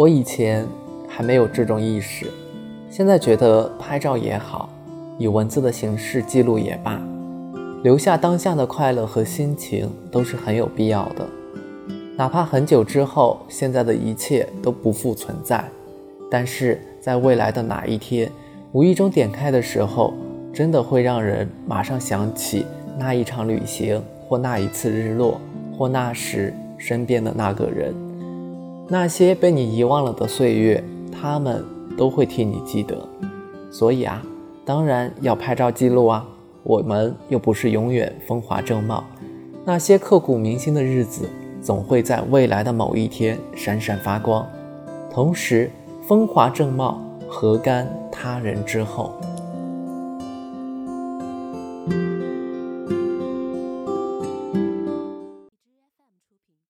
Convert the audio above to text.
我以前还没有这种意识，现在觉得拍照也好，以文字的形式记录也罢，留下当下的快乐和心情都是很有必要的。哪怕很久之后，现在的一切都不复存在，但是在未来的哪一天，无意中点开的时候，真的会让人马上想起那一场旅行，或那一次日落，或那时身边的那个人。那些被你遗忘了的岁月，他们都会替你记得。所以啊，当然要拍照记录啊。我们又不是永远风华正茂，那些刻骨铭心的日子，总会在未来的某一天闪闪发光。同时，风华正茂，何干他人之后？